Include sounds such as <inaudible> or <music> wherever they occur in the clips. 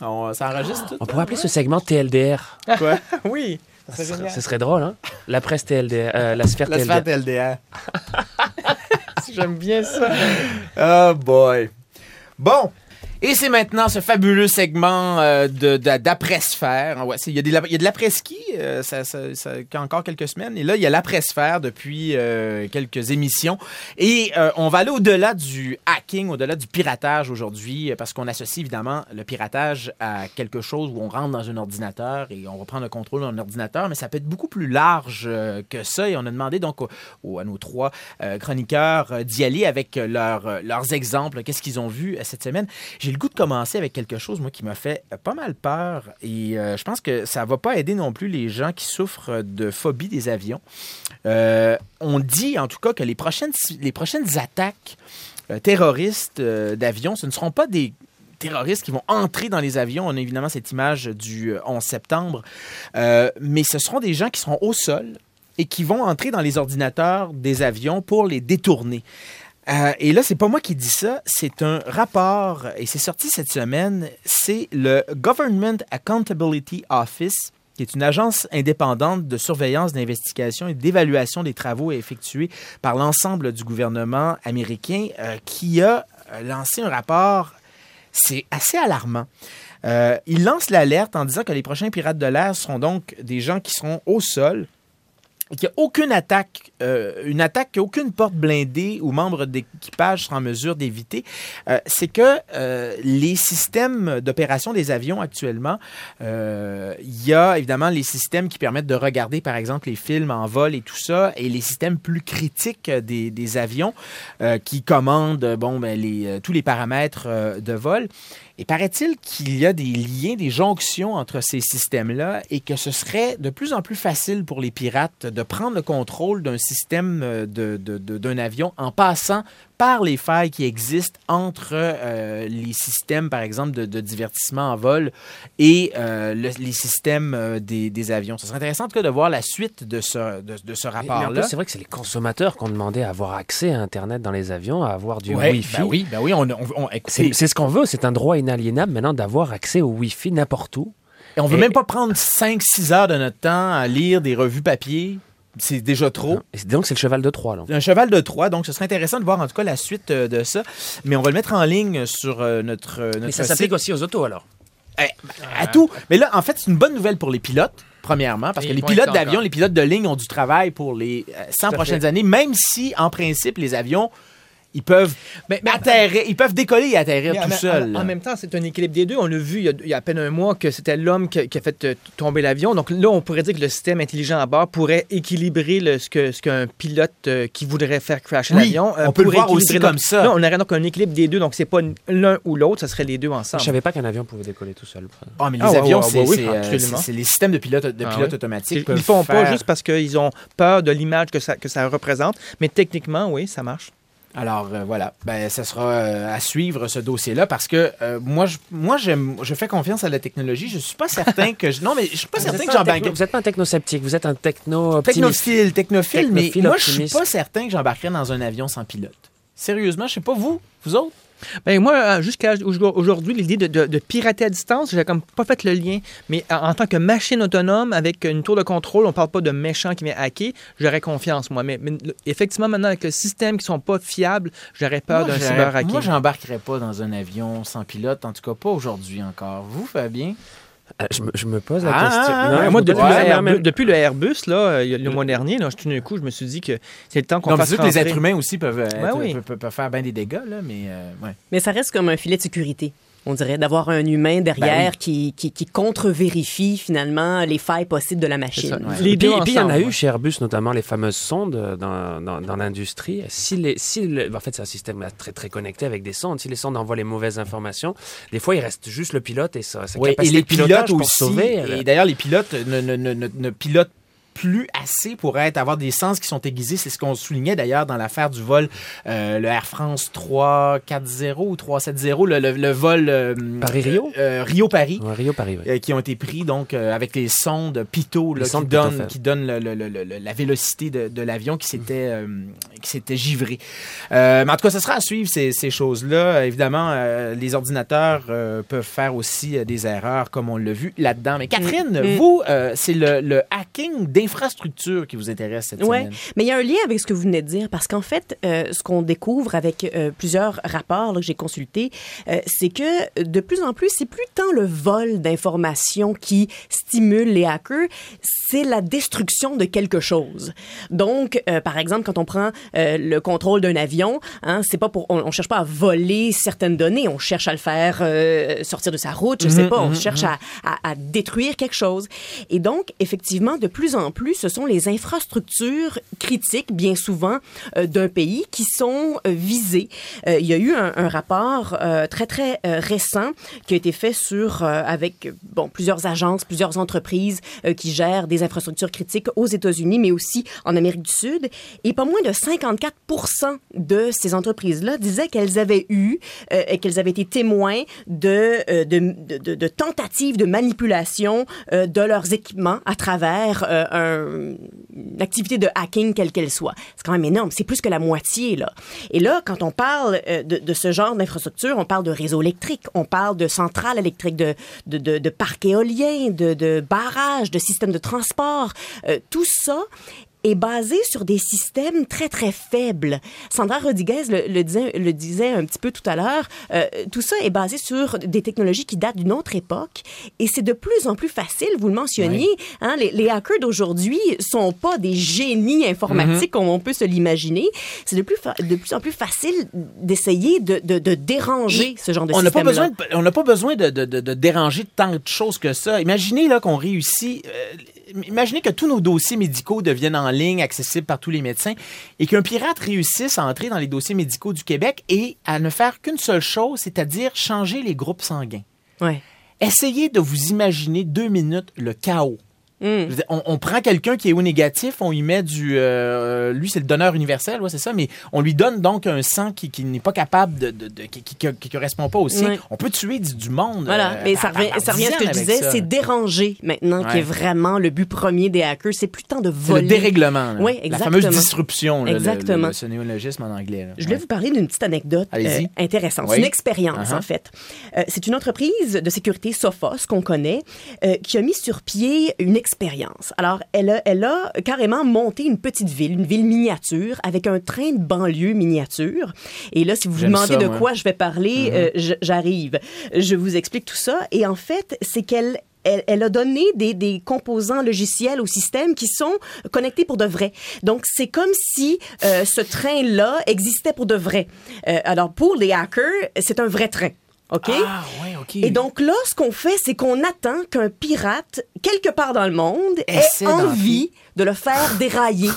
On, ça enregistre tout. On pourrait appeler ce segment TLDR. Quoi? <laughs> oui. Ce serait, drôle, hein? La presse TLDR, euh, la sphère La TLDR. sphère TLDR. <laughs> J'aime bien ça. Oh boy. Bon. Et c'est maintenant ce fabuleux segment euh, de, d'après-sphère. Il, y a y a de l'après-ski, euh, ça, ça, ça- encore quelques semaines. Et là, il y a l'après-sphère depuis euh, quelques émissions. Et euh, on va aller au-delà du hacking, au-delà du piratage aujourd'hui, parce qu'on associe évidemment le piratage à quelque chose où on rentre dans un ordinateur et on va prendre le contrôle d'un ordinateur, mais ça peut être beaucoup plus large que ça. Et on a demandé donc à nos trois chroniqueurs d'y aller avec euh, leurs, exemples, qu'est-ce qu'ils ont vu cette semaine. Le goût de commencer avec quelque chose, moi, qui m'a fait euh, pas mal peur. Et euh, je pense que ça va pas aider non plus les gens qui souffrent de phobie des avions. Euh, on dit, en tout cas, que les prochaines, les prochaines attaques terroristes d'avions, ce ne seront pas des terroristes qui vont entrer dans les avions. On a évidemment cette image du euh, 11 septembre. Mais ce seront des gens qui seront au sol et qui vont entrer dans les ordinateurs des avions pour les détourner. Euh, et là, c'est pas moi qui dis ça, c'est un rapport, et c'est sorti cette semaine, c'est le Government Accountability Office, qui est une agence indépendante de surveillance, d'investigation et d'évaluation des travaux effectués par l'ensemble du gouvernement américain, euh, qui a euh, lancé un rapport, c'est assez alarmant. Il lance l'alerte en disant que les prochains pirates de l'air seront donc des gens qui seront au sol, qu'il n'y a aucune attaque, euh, une attaque qu'aucune porte blindée ou membre d'équipage sera en mesure d'éviter, euh, c'est que euh, les systèmes d'opération des avions actuellement, il y a évidemment les systèmes qui permettent de regarder par exemple les films en vol et tout ça, et les systèmes plus critiques des, avions qui commandent bon, ben, tous les paramètres de vol. Et paraît-il qu'il y a des liens, des jonctions entre ces systèmes-là et que ce serait de plus en plus facile pour les pirates de prendre le contrôle d'un système euh, d'un avion en passant par les failles qui existent entre euh, les systèmes, par exemple, de, de divertissement en vol et euh, le- les systèmes euh, des, des avions. Ce serait intéressant, en tout cas, de voir la suite de ce, de, de ce rapport-là. c'est vrai que c'est les consommateurs qui ont demandé à avoir accès à Internet dans les avions, à avoir du Ouais, Wi-Fi. ben oui, ben oui, on, on, C'est c'est ce qu'on veut, c'est un droit inaliénable maintenant d'avoir accès au Wi-Fi n'importe où. Et on veut Et- même pas prendre 5-6 heures de notre temps à lire des revues papier. C'est déjà trop. Donc c'est le cheval de Troie. Là. Un cheval de Troie, donc ce serait intéressant de voir en tout cas la suite euh, de ça. Mais on va le mettre en ligne sur euh, notre, euh, notre Mais ça site. s'applique aussi aux autos alors. Eh, à tout. Mais là, en fait, c'est une bonne nouvelle pour les pilotes. Premièrement, parce Et que les pilotes d'avion, les pilotes de ligne ont du travail pour les euh, 100 à prochaines fait. années, même si, en principe, les avions, ils peuvent Mais- mais- atterrir, ils peuvent décoller et atterrir Mais tout seuls. En, même temps, c'est un équilibre des deux. On l'a vu il y, a, il y a à peine un mois que c'était l'homme qui, a- qui a fait euh, tomber l'avion. Donc là, on pourrait dire que le système intelligent à bord pourrait équilibrer le- ce que ce qu'un pilote euh, qui voudrait faire crasher Oui, l'avion. euh, on peut le pourrait voir aussi équilibrer. comme Donc, ça. Là, on aurait donc un équilibre des deux. Donc c'est pas l'un ou l'autre, ça serait les deux Je ensemble. savais pas qu'un avion pouvait décoller tout seul. Ah, mais les Ah, avions, ouais, c'est ouais, oui, c'est, euh, absolument. c'est- c'est les systèmes de pilotes, de Ah, pilotes oui. automatiques. Ils le font pas juste parce qu'ils ont peur de l'image que ça, que ça représente, mais techniquement, oui, ça marche. Alors euh, voilà, ben, ça sera euh, à suivre ce dossier-là parce que euh, moi, je, moi j'aime, je fais confiance à la technologie. Je suis pas certain que je, non, mais je suis pas Vous certain que techno- Vous n'êtes pas un technosceptique, vous êtes un techno-optimiste. Technophile, technophile, mais Technophile, moi je suis optimiste. pas certain que j'embarquerai dans un avion sans pilote. Sérieusement, je sais pas vous, vous autres? Ben moi, euh, jusqu'à aujourd'hui, l'idée de, de- de pirater à distance, j'ai comme pas fait le lien. Mais en, tant que machine autonome avec une tour de contrôle, on parle pas de méchant qui vient hacker, j'aurais confiance, moi. Mais, effectivement, maintenant, avec le système qui sont pas fiables, j'aurais peur d'un cyber-hacking. Moi, j'embarquerai pas dans un avion sans pilote, en tout cas pas aujourd'hui encore. Vous, Fabien? Euh, je, me, je me pose la Ah, question. ah, Non, je moi, depuis, le Ouais, mais en Airbus, même- depuis le Airbus, là, euh, a- le mois dernier, là, tout d'un coup, je me suis dit que c'est le temps qu'on fasse que les êtres humains aussi peuvent, être- Ben oui. peuvent, peuvent- peuvent faire bien des dégâts, là, mais euh, ouais. Mais ça reste comme un filet de sécurité. On dirait d'avoir un humain derrière Ben qui, qui, qui contre-vérifie finalement les failles possibles de la machine. ça. Ouais. Les Et puis, il y en a eu ouais. chez Airbus, notamment les fameuses sondes euh, dans, dans, dans l'industrie. Si les, si le- en fait, c'est un système très, très connecté avec des sondes. Si les sondes envoient les mauvaises informations, des fois, il reste juste le pilote et sa, sa Oui, et les de pilotage pilotes pour aussi. sauver. Et d'ailleurs, les pilotes ne, ne, ne, ne- ne pilotent plus assez pour être avoir des sens qui sont aiguisés. C'est ce qu'on soulignait d'ailleurs dans l'affaire du vol, euh, le Air France 340 ou 370, le, le, le vol euh, Paris-Rio? euh, Rio-Paris. Ouais, Rio Paris, oui. euh, qui ont été pris donc euh, avec les sondes Pitot là, Les qui sondes donnent qui donnent le- le- le- le- la vélocité de, de l'avion qui s'était euh, qui s'était givré. Euh, mais en tout cas, ce sera à suivre ces, ces choses-là. Évidemment, euh, les ordinateurs euh, peuvent faire aussi euh, des erreurs comme on l'a vu là-dedans. Mais Catherine, Mm. vous, euh, c'est le, le hacking d'infrastructure qui vous intéresse cette Ouais, semaine. mais il y a un lien avec ce que vous venez de dire parce qu'en fait, euh, ce qu'on découvre avec euh, plusieurs rapports là, que j'ai consultés, euh, c'est que de plus en plus, c'est plus tant le vol d'informations qui stimule les hackers, c'est la destruction de quelque chose. Donc, euh, par exemple, quand on prend euh, le contrôle d'un avion, hein, c'est pas pour, on, on cherche pas à voler certaines données, on cherche à le faire euh, sortir de sa route, je sais pas, on cherche à, à, à détruire quelque chose. Et donc, effectivement, de plus en plus, ce sont les infrastructures critiques, bien souvent, euh, d'un pays qui sont euh, visées. Euh, il y a eu un, un rapport très, très récent qui a été fait sur, avec, bon, plusieurs agences, plusieurs entreprises qui gèrent des infrastructures critiques aux États-Unis, mais aussi en Amérique du Sud. Et pas moins de 54% de ces entreprises-là disaient qu'elles avaient eu qu'elles avaient été témoins de, de, tentatives de manipulation de leurs équipements à travers euh, un- une activité de hacking quelle qu'elle soit. C'est quand même énorme. C'est plus que la moitié, là. Et là, quand on parle euh, de, ce genre d'infrastructure, on parle de réseaux électriques, on parle de centrales électriques, de, de parcs éoliens, de, de barrages, de systèmes de transport. Euh, tout ça est basé sur des systèmes très, très faibles. Sandra Rodriguez le, le disait, le disait un petit peu tout à l'heure. euh, tout ça est basé sur des technologies qui datent d'une autre époque et c'est de plus en plus facile, vous le mentionniez, hein, les, les hackers d'aujourd'hui sont pas des génies informatiques comme on peut se l'imaginer. C'est de plus, de plus en plus facile d'essayer de, de, de déranger ce genre de on pas système besoin, de, on n'a pas besoin de, de, de- de déranger tant de choses que ça. Imaginez là qu'on réussit. euh, imaginez que tous nos dossiers médicaux deviennent en ligne, accessibles par tous les médecins, et qu'un pirate réussisse à entrer dans les dossiers médicaux du Québec et à ne faire qu'une seule chose, c'est-à-dire changer les groupes sanguins. Ouais. Essayez de vous imaginer deux minutes le chaos. Mm. Dire, On, on prend quelqu'un qui est au négatif, on lui met du... euh, lui, c'est le donneur universel, ouais, c'est ça, mais on lui donne donc un sang qui, qui n'est pas capable de... de- de- qui, qui, qui correspond pas au sien. Ouais. On peut tuer du, du monde. Voilà, euh, mais par- ça revient, ça revient à ce que je disais, c'est déranger maintenant qui est vraiment le but premier des hackers. C'est plus tant de C'est voler. le dérèglement. là. Oui, La exactement. fameuse disruption. là, Exactement. Le, ce néologisme en anglais. là. Je voulais Ouais. vous parler d'une petite anecdote euh, intéressante. Oui. C'est une expérience, Uh-huh. en fait. C'est une entreprise de sécurité Sophos qu'on connaît qui a mis sur pied une expérience. Alors, elle a, elle a carrément monté une petite ville, une ville miniature, avec un train de banlieue miniature. Et là, si vous vous demandez ça, de moi. Mm-hmm. quoi je vais parler, euh, j- j'arrive. Je vous explique tout ça. Et en fait, c'est qu'elle elle, elle a donné des, des composants logiciels au système qui sont connectés pour de vrai. Donc, c'est comme si euh, ce train-là existait pour de vrai. Euh, alors, pour les hackers, c'est un vrai train. OK? Ah, ouais, OK. Et donc là, ce qu'on fait, c'est qu'on attend qu'un pirate, quelque part dans le monde, ait envie de le faire dérailler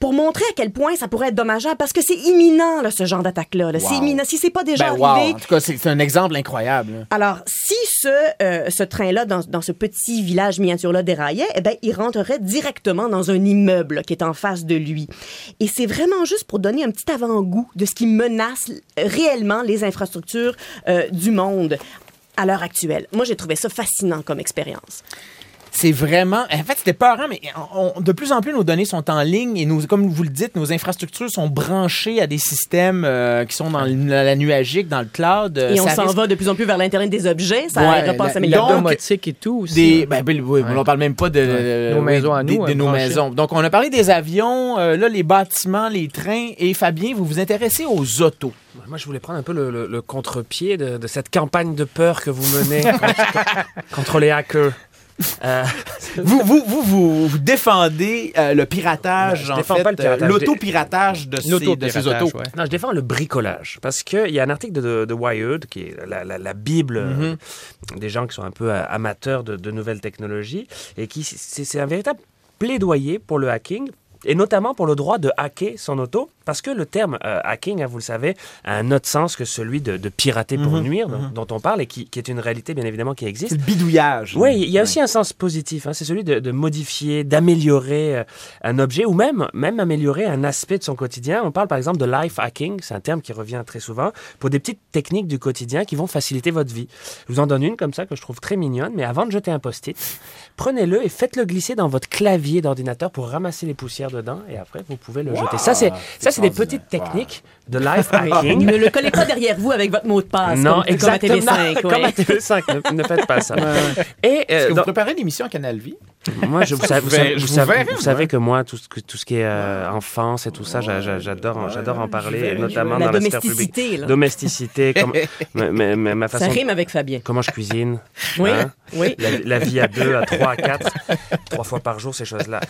pour montrer à quel point ça pourrait être dommageable parce que c'est imminent, là, ce genre d'attaque-là. là. C'est Wow. imminent. Si c'est pas déjà Ben, wow. arrivé, En tout cas, c'est un exemple incroyable. là. alors, si ce, euh, ce train-là, dans, dans ce petit village miniature-là déraillait, eh ben, il rentrerait directement dans un immeuble qui est en face de lui. Et c'est vraiment juste pour donner un petit avant-goût de ce qui menace réellement les infrastructures euh, du monde à l'heure actuelle. Moi, j'ai trouvé ça fascinant comme expérience. C'est vraiment. En fait, c'était peurant, mais on- on- de plus en plus, nos données sont en ligne et, nos, comme vous le dites, nos infrastructures sont branchées à des systèmes euh, qui sont dans le- la nuagique, dans le cloud. Euh, Et on s'en risque va de plus en plus vers l'Internet des objets. Ça Ouais, n'arrêtera pas à la- La domotique et tout aussi. Des, hein. ben, ben, oui, Ouais. on parle même pas de, Ouais. euh, Nos maisons à nous, de hein, nos branchées. maisons. Donc, on a parlé des avions, euh, là, les bâtiments, les trains. Et Fabien, vous vous intéressez aux autos. Moi, je voulais prendre un peu le, le- le contre-pied de, de cette campagne de peur que vous menez contre, <laughs> contre les hackers. Euh, vous, vous, vous, vous, vous défendez euh, le piratage, Je en défends fait, pas le piratage. euh, l'autopiratage de, ces, de ces autos. ouais. non, je défends le bricolage. Parce qu'il y a un article de, de Wired, qui est la, la- la Bible euh, des gens qui sont un peu euh, amateurs de, de nouvelles technologies, et qui c'est c'est un véritable plaidoyer pour le hacking et notamment pour le droit de hacker son auto, parce que le terme euh, hacking, hein, vous le savez, a un autre sens que celui de, de pirater pour Mhm, nuire, dont- mhm. dont on parle et qui, qui est une réalité bien évidemment qui existe. C'est le bidouillage. Oui, il y a aussi un sens positif. hein, c'est celui de, de modifier, d'améliorer euh, un objet ou même, même améliorer un aspect de son quotidien. On parle par exemple de life hacking, c'est un terme qui revient très souvent, pour des petites techniques du quotidien qui vont faciliter votre vie. Je vous en donne une comme ça que je trouve très mignonne, mais avant de jeter un post-it, prenez-le et faites-le glisser dans votre clavier d'ordinateur pour ramasser les poussières dedans et après vous pouvez le jeter. Ça, c'est, ça, c'est des petites techniques de life hacking. <laughs> Ne le collez pas derrière vous avec votre mot de passe. Non, comme, exactement. Comme à TV5. <laughs> Comme à ouais. TV5, ne, ne faites pas ça. Et Est-ce euh, que vous préparez l'émission à Canal Vie? Moi, je, vous, savez, vous, vous vous savez que moi, tout ce, que, tout ce qui est euh, enfance et tout ça, j'a- j'a- j'adore, j'adore en parler, et notamment La dans la sphère publique. là. Domesticité, comme, <laughs> ma, ma- ma- ma Ça façon, rime avec Fabien. comment je cuisine, <laughs> Oui, Hein? oui. la, la vie à deux, à trois, à quatre, <laughs> trois fois par jour, ces choses-là.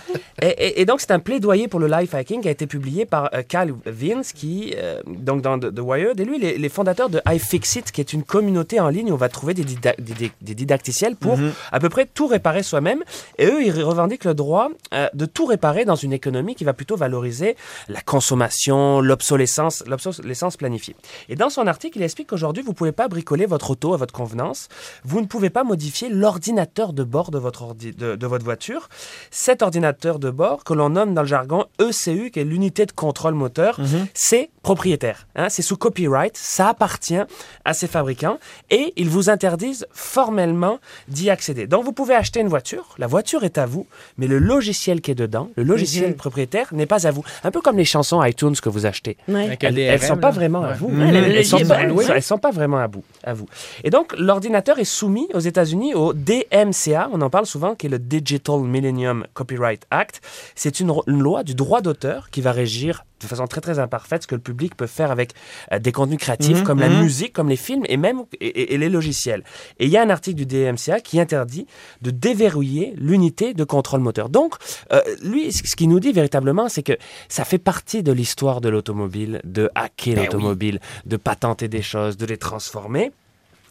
Et, et- et donc, c'est un plaidoyer pour le life hacking qui a été publié par euh, Cal Vince, qui, euh, donc dans The, The Wired, et lui, les, les fondateurs de iFixit, qui est une communauté en ligne où on va trouver des, dida- des, des- des didacticiels pour à peu près tout réparer soi-même. Et eux, ils revendiquent le droit euh, de tout réparer dans une économie qui va plutôt valoriser la consommation, l'obsolescence, l'obsolescence planifiée. Et dans son article, il explique qu'aujourd'hui, vous ne pouvez pas bricoler votre auto à votre convenance. Vous ne pouvez pas modifier l'ordinateur de bord de votre, ordi- de, de votre voiture. Cet ordinateur de bord, que l'on nomme dans le jargon ECU, qui est l'unité de contrôle moteur, c'est propriétaire. hein, c'est sous copyright. Ça appartient à ces fabricants et ils vous interdisent formellement d'y accéder. Donc, vous pouvez acheter une voiture. La voiture est à vous, mais le logiciel qui est dedans, le logiciel Mhm. propriétaire, n'est pas à vous. Un peu comme les chansons iTunes que vous achetez. Ouais. Elles, le elles DRM, sont pas là. vraiment à vous. Ouais, elles, logique sont pas, bonne, elles oui. sont- elles sont pas vraiment à vous, à vous. Et donc, l'ordinateur est soumis aux États-Unis au DMCA, on en parle souvent, qui est le Digital Millennium Copyright Act. C'est une loi du droit d'auteur qui va régir de façon très très imparfaite ce que le public peut faire avec euh, des contenus créatifs Mhm, comme la mhm. musique, comme les films et même et, les logiciels. Et il y a un article du DMCA qui interdit de déverrouiller l'unité de contrôle moteur. Donc, euh, lui, ce ce qu'il nous dit véritablement, c'est que ça fait partie de l'histoire de l'automobile, de hacker Ben l'automobile, de patenter des choses, de les transformer.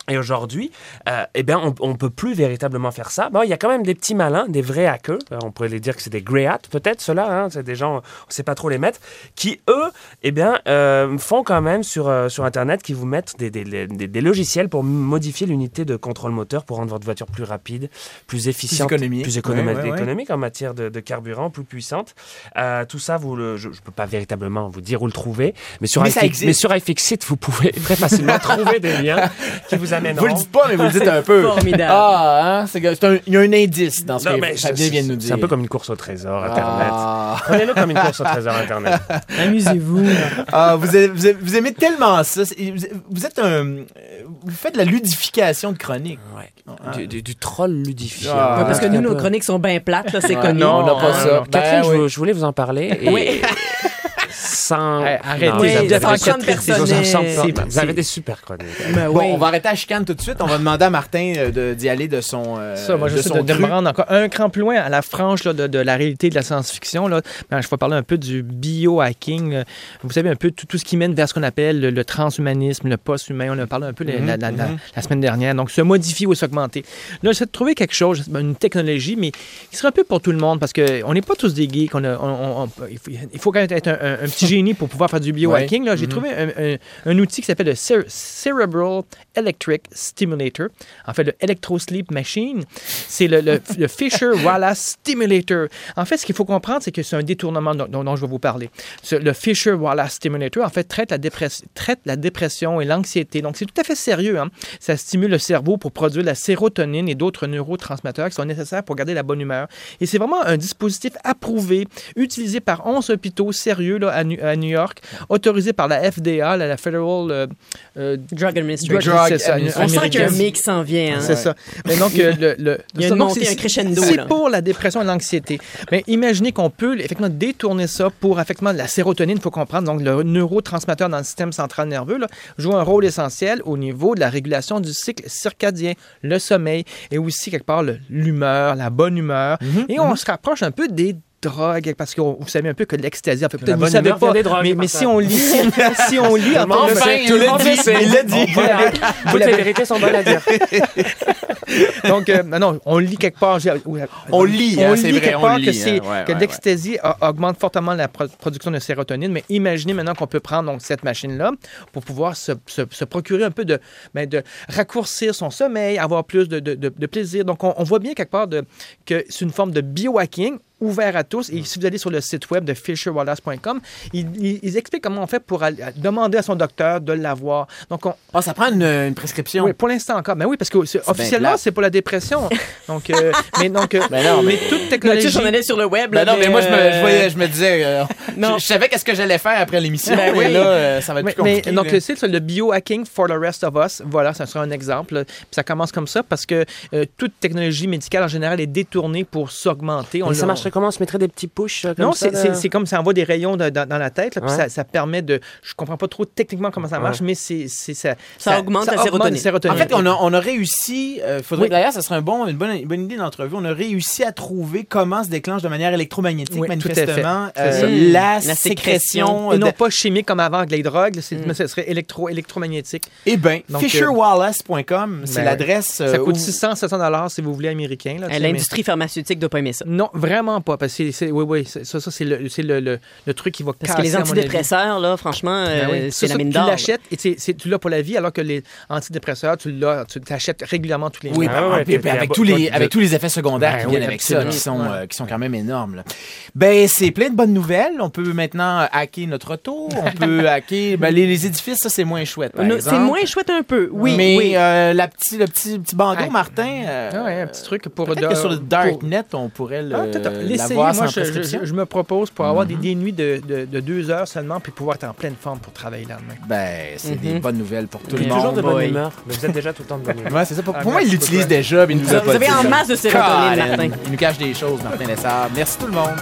Et aujourd'hui, euh, eh bien, on, ne peut plus véritablement faire ça. Bon, il y a quand même des petits malins, des vrais hackers. Euh, on pourrait les dire que c'est des grey hats, peut-être, ceux-là. Hein, c'est des gens, on sait pas trop les mettre, qui eux, eh bien, euh, font quand même sur euh, sur Internet, qui vous mettent des, des, des, des logiciels pour modifier l'unité de contrôle moteur pour rendre votre voiture plus rapide, plus efficiente, économique. plus économique, Ouais, ouais, ouais. économique en matière de, de carburant, plus puissante. Euh, tout ça, vous le, je, ne peux pas véritablement vous dire où le trouver, mais sur iFix- mais sur iFixit, vous pouvez <laughs> très facilement trouver des liens qui vous amèneront. Vous le dites pas, mais vous le dites un peu. formidable. Ah, hein, c'est un- il y a un indice dans ce Non, que mais Fabien c'est- vient de nous dire. C'est un peu comme une course au trésor, Internet. Ah. Prenez-le comme une course au trésor, Internet. <laughs> Amusez-vous. Ah, vous, avez- vous avez- vous aimez tellement ça. Vous êtes un. Vous faites de la ludification de chronique. Ouais. Du, du- du troll ludifiant. Ah. Ouais, parce que nous, nos chroniques sont bien plates, là, c'est Ouais, connu. non, on n'a pas Ah, ça. non. Ben Catherine, je, oui. vou- je voulais vous en parler. <laughs> Et Oui. Sans. Hey, arrêtez, Non, Oui, vous vous avez des super chroniques. Ben Bon, oui. on va arrêter à chicane tout de suite. On va demander à Martin euh, d'y aller de son. euh, Ça, moi, de son de, de me rendre encore un cran plus loin à la frange là, de, de la réalité de la science-fiction. Là. Ben, je vais parler un peu du biohacking. euh, Vous savez, un peu tout, tout ce qui mène vers ce qu'on appelle le, le transhumanisme, le post-humain. On en a parlé un peu la, la- la- la- la semaine dernière. Donc, se modifier ou s'augmenter. Là, j'essaie de trouver quelque chose, ben, une technologie, mais qui serait un peu pour tout le monde parce qu'on n'est pas tous des geeks. On a- on- on- on- il, faut, il faut quand même être un, un- un petit <laughs> génie pour pouvoir faire du biohacking. Là, J'ai Mhm. trouvé un, un- un outil qui s'appelle le Cere- Cerebral Electric Stimulator. En fait, le Electro Sleep Machine. C'est le, le- <laughs> le Fisher-Wallace Stimulator. En fait, ce qu'il faut comprendre, c'est que c'est un détournement dont, dont- dont je vais vous parler. Ce- le Fisher-Wallace Stimulator, en fait, traite la, traite la dépression et l'anxiété. Donc, c'est tout à fait sérieux. hein. Ça stimule le cerveau pour produire la sérotonine et d'autres neurotransmetteurs qui sont nécessaires pour garder la bonne humeur. Et c'est vraiment un dispositif approuvé, utilisé par 11 hôpitaux sérieux là, à, à New York, autorisé par la FDA, la, la Federal euh, euh, Drug Administration. Drug ça. On sent qu'il y a un américaine. mix s'en vient. hein. C'est ça. Mais donc, euh, le, le- <laughs> Il y a une donc, montée, un crescendo, C'est pour la dépression et l'anxiété. Mais imaginez qu'on peut effectivement détourner ça pour effectivement la sérotonine, il faut comprendre. Donc, le neurotransmetteur dans le système central nerveux là, joue un rôle essentiel au niveau de la régulation du cycle circadien, le sommeil et aussi quelque part l'humeur, la bonne humeur. Mhm, Et on se rapproche un peu des drogue, parce que vous savez un peu que l'ecstasy, en fait, peut-être vous savez pas, drogues, mais, si on lit, si, on lit, en Enfin, tout dit, il l'a dit. Toutes les vérités sont bonnes à dire. <laughs> donc, euh, non, on lit quelque part. j'ai- On lit, hein, on c'est lit vrai, on lit, que, hein, ouais, que ouais, l'ecstasy a- augmente fortement la pro- production de sérotonine. Mais imaginez maintenant qu'on peut prendre donc, cette machine-là pour pouvoir se, se- se procurer un peu de, ben, de raccourcir son sommeil, avoir plus de, de- de- de plaisir. Donc, on, on voit bien quelque part que c'est une forme de biohacking ouvert à tous. Et si vous allez sur le site web de fisherwallace.com, ils, ils- ils expliquent comment on fait pour aller- demander à son docteur de l'avoir. Donc, on, Ah, ça prend une, une prescription. oui, pour l'instant encore. Mais oui, parce que officiellement, c'est pour la dépression. <laughs> Donc, euh, mais donc, euh, Ben non, mais- toute Là, technologie. j'en allais sur le web. Ben là, non, mais moi, je me, euh, je voyais, je me disais, euh, <laughs> Non. je, je savais qu'est-ce que j'allais faire après l'émission, Ben mais oui. là, euh, ça va être Mais, plus compliqué. mais donc, c'est ça, le biohacking for the rest of us. Voilà, ça sera un exemple. Puis ça commence comme ça parce que euh, toute technologie médicale en général est détournée pour s'augmenter. On Mais ça l'a- marcherait comment On se mettrait des petits push euh, comme Non, ça, c'est comme ça envoie des rayons de- dans, dans la tête, là, puis Ouais. ça, ça permet de. Je comprends pas trop techniquement comment ça marche, Ouais. mais c'est ça, Ça augmente la sérotonine. En fait, on a, on a réussi, euh, faudrait Oui. d'ailleurs, ça serait un bon, une, bonne, une bonne idée d'entrevue, on a réussi à trouver comment se déclenche de manière électromagnétique, Oui, manifestement, euh, la, La sécrétion. Et non de- pas chimique comme avant avec les drogues, Mm. mais ce serait électro, électromagnétique. Eh bien, Donc, fisherwallace.com, c'est ben, l'adresse. Ça coûte où- 600, 700 dollars si vous voulez américain. L'industrie pharmaceutique doit pas aimer ça. Non, vraiment pas. Parce que c'est- oui, oui, c'est- ça, ça c'est le, c'est le, le, le truc qui va Parce que casser, les à mon avis. antidépresseurs, là, franchement, Ben euh, oui. c'est Ça, la ça, mine Tu d'or. l'achètes et c'est- c'est- tu l'as pour la vie, alors que les antidépresseurs, tu l'as, tu t'achètes régulièrement tous les mois. Oui, Ah ben, ouais, puis- t'es- avec, tous les, tu- avec tous les effets secondaires Ben qui oui, viennent avec ça, qui sont, Ouais. euh, qui sont quand même énormes. là. Ben, c'est plein de bonnes nouvelles. On peut maintenant hacker notre auto. On <laughs> peut hacker. Ben, les, les édifices, ça, c'est moins chouette. par Non, exemple. C'est moins chouette un peu, oui. Mais oui. euh, la petit, le petit, petit bandeau. Martin. Ah ouais, un petit truc pour... Peut-être que sur le Darknet, on pourrait le, Moi, sans je, prescription? je- je me propose pour avoir des, des nuits de, de, de deux heures seulement, puis pouvoir être en pleine forme pour travailler là demain. Ben, c'est des Mhm. bonnes nouvelles pour tout Il le est monde. toujours de bonne humeur. Mais vous êtes déjà tout le temps de bonne humeur. Ouais, c'est ça. Pour, Ah, pour moi, il l'utilise déjà, mais il nous a Vous pas avez dit en ça. masse de sérotonine, Martin. Il nous cache des choses, Martin Lessard. Merci tout le monde.